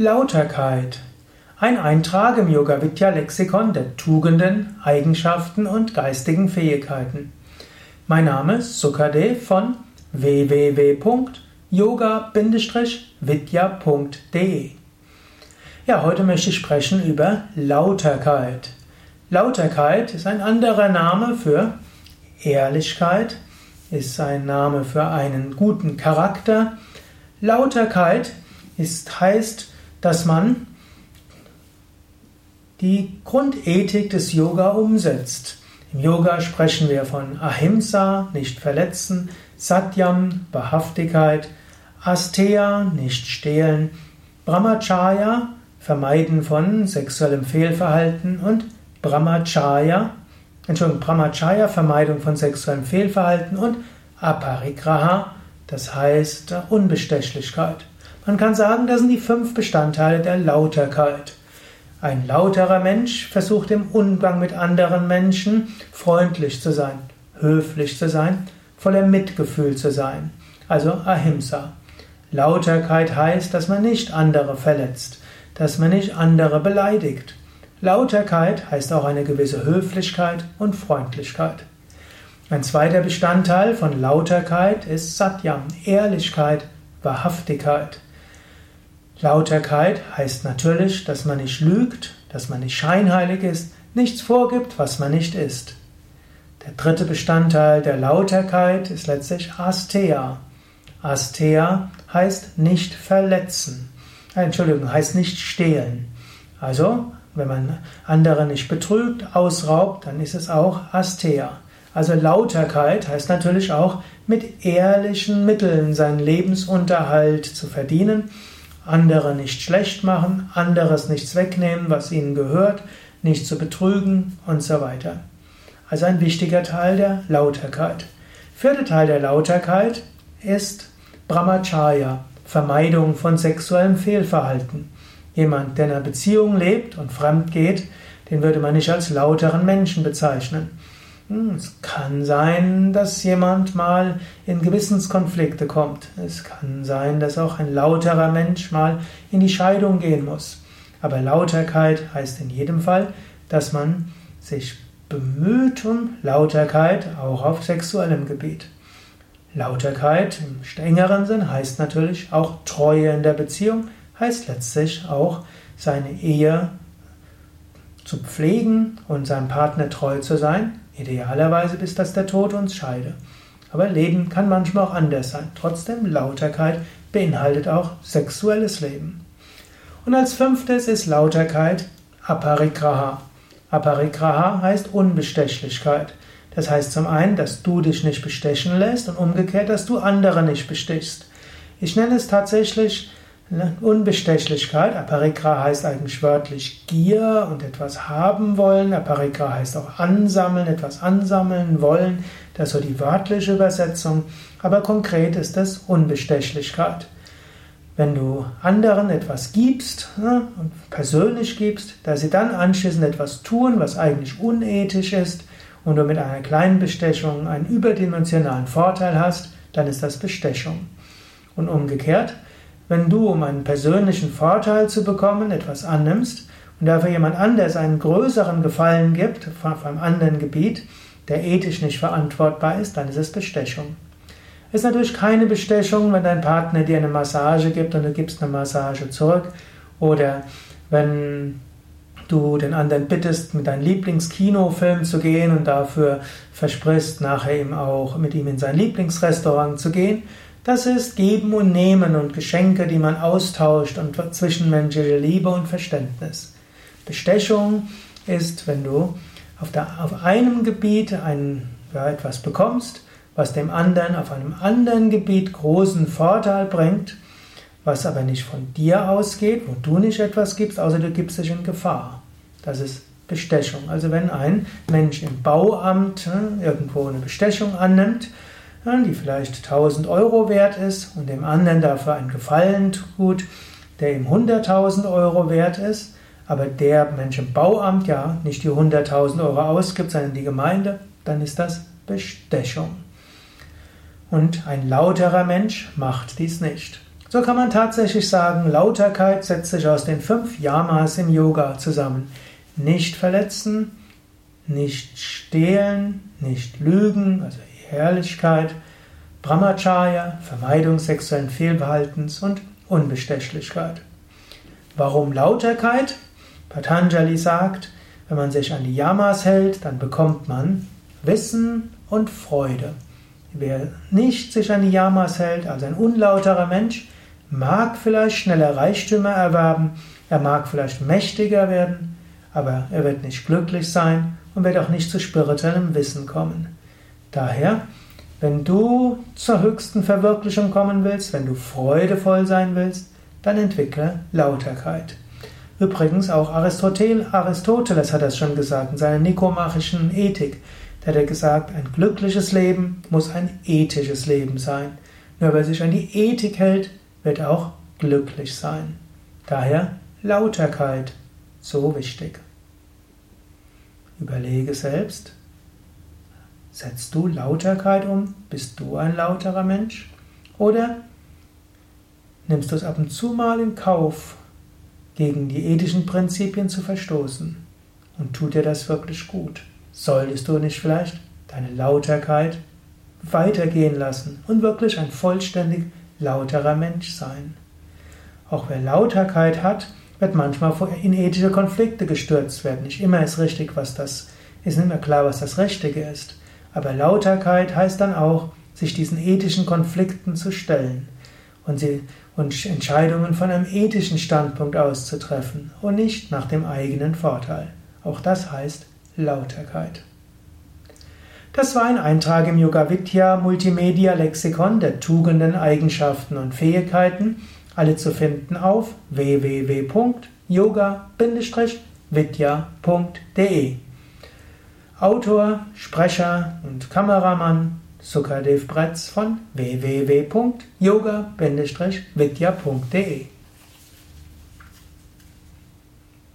Lauterkeit. Ein Eintrag im Yoga Vidya Lexikon der Tugenden, Eigenschaften und geistigen Fähigkeiten. Mein Name ist Sukadev von www.yoga-vidya.de. Ja, heute möchte ich sprechen über Lauterkeit. Lauterkeit ist ein anderer Name für Ehrlichkeit, ist ein Name für einen guten Charakter. Lauterkeit ist, heißt, dass man die Grundethik des Yoga umsetzt. Im Yoga sprechen wir von Ahimsa, nicht verletzen, Satyam, Wahrhaftigkeit, Asteya, nicht stehlen, Brahmacharya, Vermeiden von sexuellem Fehlverhalten und Brahmacharya, Entschuldigung, Brahmacharya, Vermeidung von sexuellem Fehlverhalten und Aparigraha, das heißt Unbestechlichkeit. Man kann sagen, das sind die fünf Bestandteile der Lauterkeit. Ein lauterer Mensch versucht im Umgang mit anderen Menschen freundlich zu sein, höflich zu sein, voller Mitgefühl zu sein. Also Ahimsa. Lauterkeit heißt, dass man nicht andere verletzt, dass man nicht andere beleidigt. Lauterkeit heißt auch eine gewisse Höflichkeit und Freundlichkeit. Ein zweiter Bestandteil von Lauterkeit ist Satyam, Ehrlichkeit, Wahrhaftigkeit. Lauterkeit heißt natürlich, dass man nicht lügt, dass man nicht scheinheilig ist, nichts vorgibt, was man nicht ist. Der dritte Bestandteil der Lauterkeit ist letztlich Asteya. Asteya heißt nicht verletzen. Äh, Entschuldigung, heißt nicht stehlen. Also, wenn man andere nicht betrügt, ausraubt, dann ist es auch Asteya. Also Lauterkeit heißt natürlich auch mit ehrlichen Mitteln seinen Lebensunterhalt zu verdienen andere nicht schlecht machen, anderes nichts wegnehmen, was ihnen gehört, nicht zu betrügen und so weiter. Also ein wichtiger Teil der Lauterkeit. Vierter Teil der Lauterkeit ist Brahmacharya, Vermeidung von sexuellem Fehlverhalten. Jemand, der in einer Beziehung lebt und fremd geht, den würde man nicht als lauteren Menschen bezeichnen. Hm, es kann sein, dass jemand mal in Gewissenskonflikte kommt. Es kann sein, dass auch ein lauterer Mensch mal in die Scheidung gehen muss. Aber Lauterkeit heißt in jedem Fall, dass man sich bemüht um Lauterkeit auch auf sexuellem Gebiet. Lauterkeit im strengeren Sinn heißt natürlich auch Treue in der Beziehung, heißt letztlich auch seine Ehe zu pflegen und seinem Partner treu zu sein, Idealerweise bis dass der Tod uns scheide. Aber Leben kann manchmal auch anders sein. Trotzdem, Lauterkeit beinhaltet auch sexuelles Leben. Und als fünftes ist Lauterkeit Aparigraha. Aparigraha heißt Unbestechlichkeit. Das heißt zum einen, dass du dich nicht bestechen lässt und umgekehrt, dass du andere nicht bestichst. Ich nenne es tatsächlich? Unbestechlichkeit, Aparikra heißt eigentlich wörtlich Gier und etwas haben wollen. Aparikra heißt auch ansammeln, etwas ansammeln wollen. Das ist so die wörtliche Übersetzung. Aber konkret ist es Unbestechlichkeit. Wenn du anderen etwas gibst ne, persönlich gibst, dass sie dann anschließend etwas tun, was eigentlich unethisch ist, und du mit einer kleinen Bestechung einen überdimensionalen Vorteil hast, dann ist das Bestechung. Und umgekehrt, wenn du, um einen persönlichen Vorteil zu bekommen, etwas annimmst und dafür jemand anders einen größeren Gefallen gibt, auf einem anderen Gebiet, der ethisch nicht verantwortbar ist, dann ist es Bestechung. Es ist natürlich keine Bestechung, wenn dein Partner dir eine Massage gibt und du gibst eine Massage zurück. Oder wenn du den anderen bittest, mit deinem Lieblingskinofilm zu gehen und dafür versprichst, nachher ihm auch mit ihm in sein Lieblingsrestaurant zu gehen. Das ist Geben und Nehmen und Geschenke, die man austauscht und zwischenmenschliche Liebe und Verständnis. Bestechung ist, wenn du auf, der, auf einem Gebiet ein, ja, etwas bekommst, was dem anderen auf einem anderen Gebiet großen Vorteil bringt, was aber nicht von dir ausgeht, wo du nicht etwas gibst, außer du gibst dich in Gefahr. Das ist Bestechung. Also wenn ein Mensch im Bauamt äh, irgendwo eine Bestechung annimmt, die vielleicht 1000 Euro wert ist und dem anderen dafür einen Gefallen tut, der ihm 100.000 Euro wert ist, aber der Mensch im Bauamt ja nicht die 100.000 Euro ausgibt, sondern die Gemeinde, dann ist das Bestechung. Und ein lauterer Mensch macht dies nicht. So kann man tatsächlich sagen, Lauterkeit setzt sich aus den fünf Yamas im Yoga zusammen. Nicht verletzen, nicht stehlen, nicht lügen, also Ehrlichkeit, Brahmacharya, Vermeidung sexuellen Fehlbehaltens und Unbestechlichkeit. Warum Lauterkeit? Patanjali sagt, wenn man sich an die Yamas hält, dann bekommt man Wissen und Freude. Wer nicht sich an die Yamas hält, also ein unlauterer Mensch, mag vielleicht schneller Reichtümer erwerben, er mag vielleicht mächtiger werden, aber er wird nicht glücklich sein und wird auch nicht zu spirituellem Wissen kommen. Daher, wenn du zur höchsten Verwirklichung kommen willst, wenn du freudevoll sein willst, dann entwickle Lauterkeit. Übrigens auch Aristoteles hat das schon gesagt in seiner nikomachischen Ethik. Da hat er gesagt, ein glückliches Leben muss ein ethisches Leben sein. Nur wer sich an die Ethik hält, wird auch glücklich sein. Daher Lauterkeit so wichtig. Überlege selbst, setzt du Lauterkeit um? Bist du ein lauterer Mensch? Oder nimmst du es ab und zu mal in Kauf, gegen die ethischen Prinzipien zu verstoßen? Und tut dir das wirklich gut? Solltest du nicht vielleicht deine Lauterkeit weitergehen lassen und wirklich ein vollständig lauterer Mensch sein? Auch wer Lauterkeit hat, wird manchmal in ethische Konflikte gestürzt werden. Nicht immer ist richtig, was das ist, nicht mehr klar, was das Richtige ist. Aber Lauterkeit heißt dann auch, sich diesen ethischen Konflikten zu stellen und, sie, und Entscheidungen von einem ethischen Standpunkt aus zu treffen und nicht nach dem eigenen Vorteil. Auch das heißt Lauterkeit. Das war ein Eintrag im Yoga Vidya Multimedia Lexikon der Tugenden, Eigenschaften und Fähigkeiten, alle zu finden auf www.yoga-vidya.de. Autor, Sprecher und Kameramann Sukadev Bretz von www.yoga-vidya.de